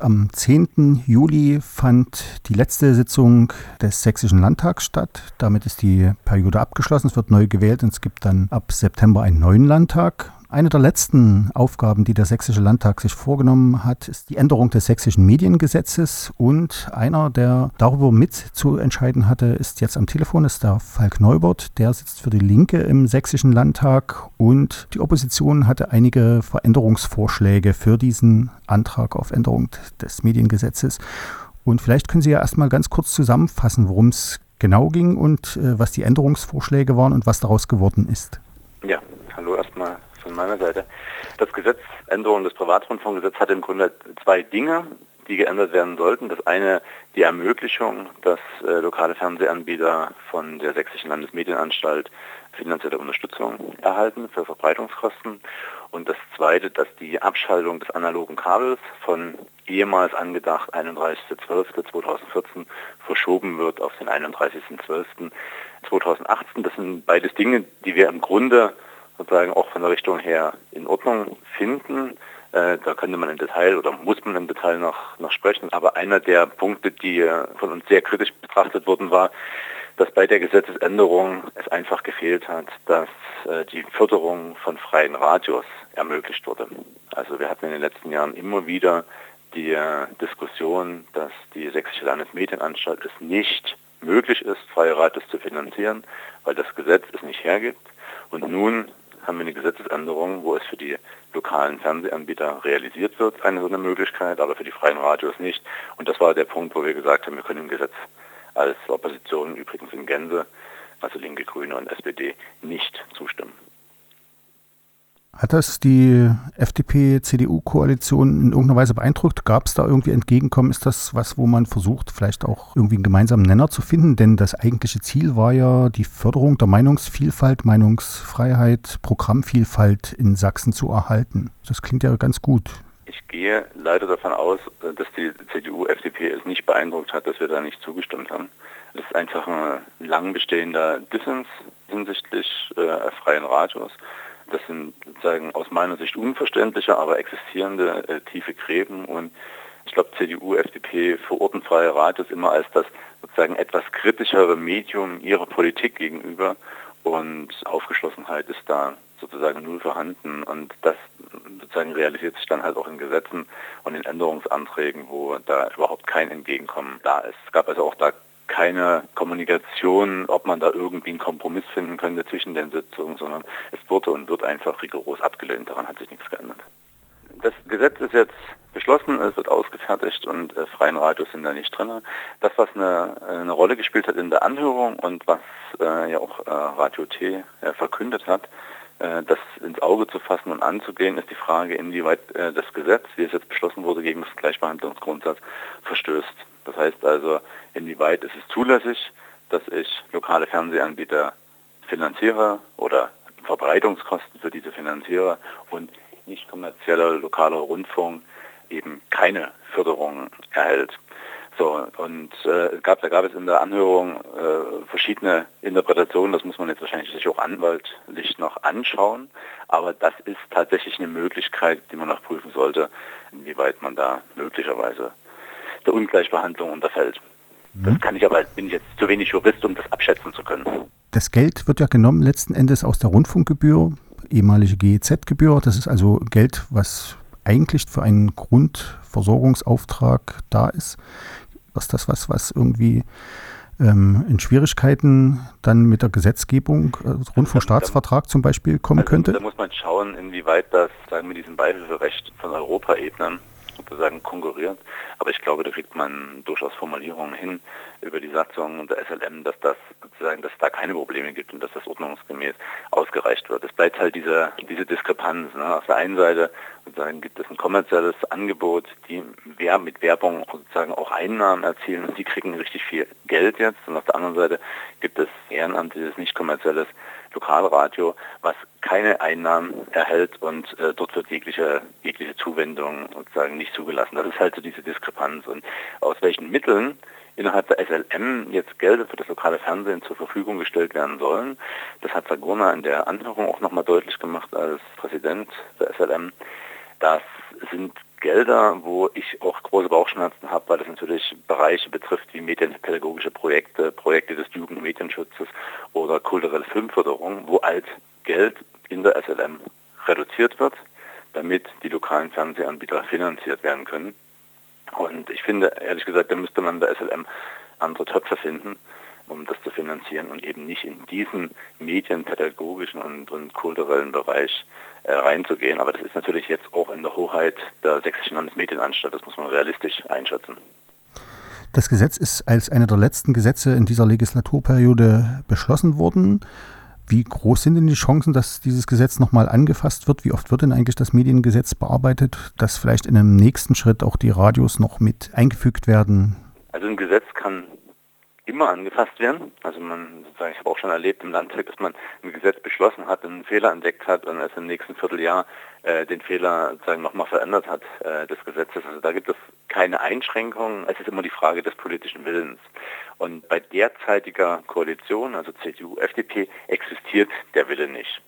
Am 10. Juli fand die letzte Sitzung des Sächsischen Landtags statt. Damit ist die Periode abgeschlossen. Es wird neu gewählt und es gibt dann ab September einen neuen Landtag. Eine der letzten Aufgaben, die der Sächsische Landtag sich vorgenommen hat, ist die Änderung des sächsischen Mediengesetzes. Und einer, der darüber mit zu entscheiden hatte, ist jetzt am Telefon, ist der Falk Neubert. Der sitzt für die Linke im Sächsischen Landtag und die Opposition hatte einige Veränderungsvorschläge für diesen Antrag auf Änderung des Mediengesetzes. Und vielleicht können Sie ja erstmal ganz kurz zusammenfassen, worum es genau ging und äh, was die Änderungsvorschläge waren und was daraus geworden ist. Von meiner Seite. Das Gesetz, Änderung des Privatrundfunkgesetzes hat im Grunde zwei Dinge, die geändert werden sollten. Das eine die Ermöglichung, dass äh, lokale Fernsehanbieter von der Sächsischen Landesmedienanstalt finanzielle Unterstützung erhalten für Verbreitungskosten. Und das zweite, dass die Abschaltung des analogen Kabels von ehemals angedacht 31.12.2014 verschoben wird auf den 31.12.2018. Das sind beides Dinge, die wir im Grunde sozusagen auch von der Richtung her in Ordnung finden. Äh, da könnte man im Detail oder muss man im Detail noch, noch sprechen. Aber einer der Punkte, die von uns sehr kritisch betrachtet wurden, war, dass bei der Gesetzesänderung es einfach gefehlt hat, dass äh, die Förderung von freien Radios ermöglicht wurde. Also wir hatten in den letzten Jahren immer wieder die äh, Diskussion, dass die Sächsische Landesmedienanstalt es nicht möglich ist, freie Radios zu finanzieren, weil das Gesetz es nicht hergibt. Und nun haben wir eine Gesetzesänderung, wo es für die lokalen Fernsehanbieter realisiert wird, eine so eine Möglichkeit, aber für die freien Radios nicht. Und das war der Punkt, wo wir gesagt haben, wir können im Gesetz als Opposition übrigens in Gänze, also Linke, Grüne und SPD, nicht zustimmen. Hat das die FDP-CDU-Koalition in irgendeiner Weise beeindruckt? Gab es da irgendwie Entgegenkommen? Ist das was, wo man versucht, vielleicht auch irgendwie einen gemeinsamen Nenner zu finden? Denn das eigentliche Ziel war ja die Förderung der Meinungsvielfalt, Meinungsfreiheit, Programmvielfalt in Sachsen zu erhalten. Das klingt ja ganz gut. Ich gehe leider davon aus, dass die CDU, FDP es nicht beeindruckt hat, dass wir da nicht zugestimmt haben. Das ist einfach ein lang bestehender Dissens hinsichtlich äh, freien Radios. Das sind sozusagen aus meiner Sicht unverständliche, aber existierende äh, tiefe Gräben. Und ich glaube, CDU, FDP verorten freie Radios immer als das sozusagen etwas kritischere Medium ihrer Politik gegenüber. Und Aufgeschlossenheit ist da sozusagen null vorhanden. Und das sozusagen realisiert sich dann halt auch in Gesetzen und in Änderungsanträgen, wo da überhaupt kein Entgegenkommen da ist. Es gab also auch da keine Kommunikation, ob man da irgendwie einen Kompromiss finden könnte zwischen den Sitzungen, sondern es wurde und wird einfach rigoros abgelehnt. Daran hat sich nichts geändert. Das Gesetz ist jetzt beschlossen, es wird ausgefertigt und äh, freien Radios sind da nicht drin. Das, was eine, eine Rolle gespielt hat in der Anhörung und was äh, ja auch äh, Radio T äh, verkündet hat, äh, das ins Auge zu fassen und anzugehen, ist die Frage, inwieweit äh, das Gesetz, wie es jetzt beschlossen wurde, gegen das Gleichbehandlungsgrundsatz verstößt. Das heißt also, inwieweit ist es zulässig, dass ich lokale Fernsehanbieter finanziere oder Verbreitungskosten für diese finanziere und nicht kommerzieller lokaler Rundfunk eben keine Förderung erhält. So, und äh, gab, da gab es in der Anhörung äh, verschiedene Interpretationen, das muss man jetzt wahrscheinlich sich auch anwaltlich noch anschauen, aber das ist tatsächlich eine Möglichkeit, die man noch prüfen sollte, inwieweit man da möglicherweise der Ungleichbehandlung unterfällt. Das mhm. kann ich aber, bin ich jetzt zu wenig Jurist, um das abschätzen zu können. Das Geld wird ja genommen letzten Endes aus der Rundfunkgebühr, ehemalige GEZ-Gebühr. Das ist also Geld, was eigentlich für einen Grundversorgungsauftrag da ist. Ist das was, was irgendwie ähm, in Schwierigkeiten dann mit der Gesetzgebung, äh, Rundfunkstaatsvertrag zum Beispiel, kommen also, könnte? Da muss man schauen, inwieweit das sagen wir, diesem Beihilferecht von Europaebenen sozusagen konkurriert. Aber ich glaube, da kriegt man durchaus Formulierungen hin über die Satzung und der SLM, dass das sozusagen, dass es da keine Probleme gibt und dass das ordnungsgemäß ausgereicht wird. Es bleibt halt diese, diese Diskrepanz. Ne? Auf der einen Seite sozusagen gibt es ein kommerzielles Angebot, die mit Werbung sozusagen auch Einnahmen erzielen und die kriegen richtig viel Geld jetzt. Und auf der anderen Seite gibt es ehrenamtliches, nicht kommerzielles Lokalradio, was keine Einnahmen erhält und äh, dort wird jegliche, jegliche Zuwendung sozusagen nicht zugelassen. Das ist halt so diese Diskrepanz. Und aus welchen Mitteln innerhalb der SLM jetzt Gelder für das lokale Fernsehen zur Verfügung gestellt werden sollen. Das hat Sagurna in der Anhörung auch nochmal deutlich gemacht als Präsident der SLM. Das sind Gelder, wo ich auch große Bauchschmerzen habe, weil das natürlich Bereiche betrifft wie medienpädagogische Projekte, Projekte des Jugendmedienschutzes oder kulturelle Filmförderung, wo alt Geld in der SLM reduziert wird, damit die lokalen Fernsehanbieter finanziert werden können. Und ich finde, ehrlich gesagt, da müsste man bei SLM andere Töpfe finden, um das zu finanzieren und eben nicht in diesen medienpädagogischen und, und kulturellen Bereich äh, reinzugehen. Aber das ist natürlich jetzt auch in der Hoheit der Sächsischen Landesmedienanstalt, das muss man realistisch einschätzen. Das Gesetz ist als eine der letzten Gesetze in dieser Legislaturperiode beschlossen worden. Wie groß sind denn die Chancen, dass dieses Gesetz nochmal angefasst wird? Wie oft wird denn eigentlich das Mediengesetz bearbeitet, dass vielleicht in einem nächsten Schritt auch die Radios noch mit eingefügt werden? Also ein Gesetz kann immer angefasst werden. Also man, ich habe auch schon erlebt im Landtag, dass man ein Gesetz beschlossen hat, einen Fehler entdeckt hat und erst im nächsten Vierteljahr äh, den Fehler sozusagen nochmal verändert hat äh, des Gesetzes. Also da gibt es keine Einschränkungen. Es ist immer die Frage des politischen Willens. Und bei derzeitiger Koalition, also CDU, FDP, existiert der Wille nicht.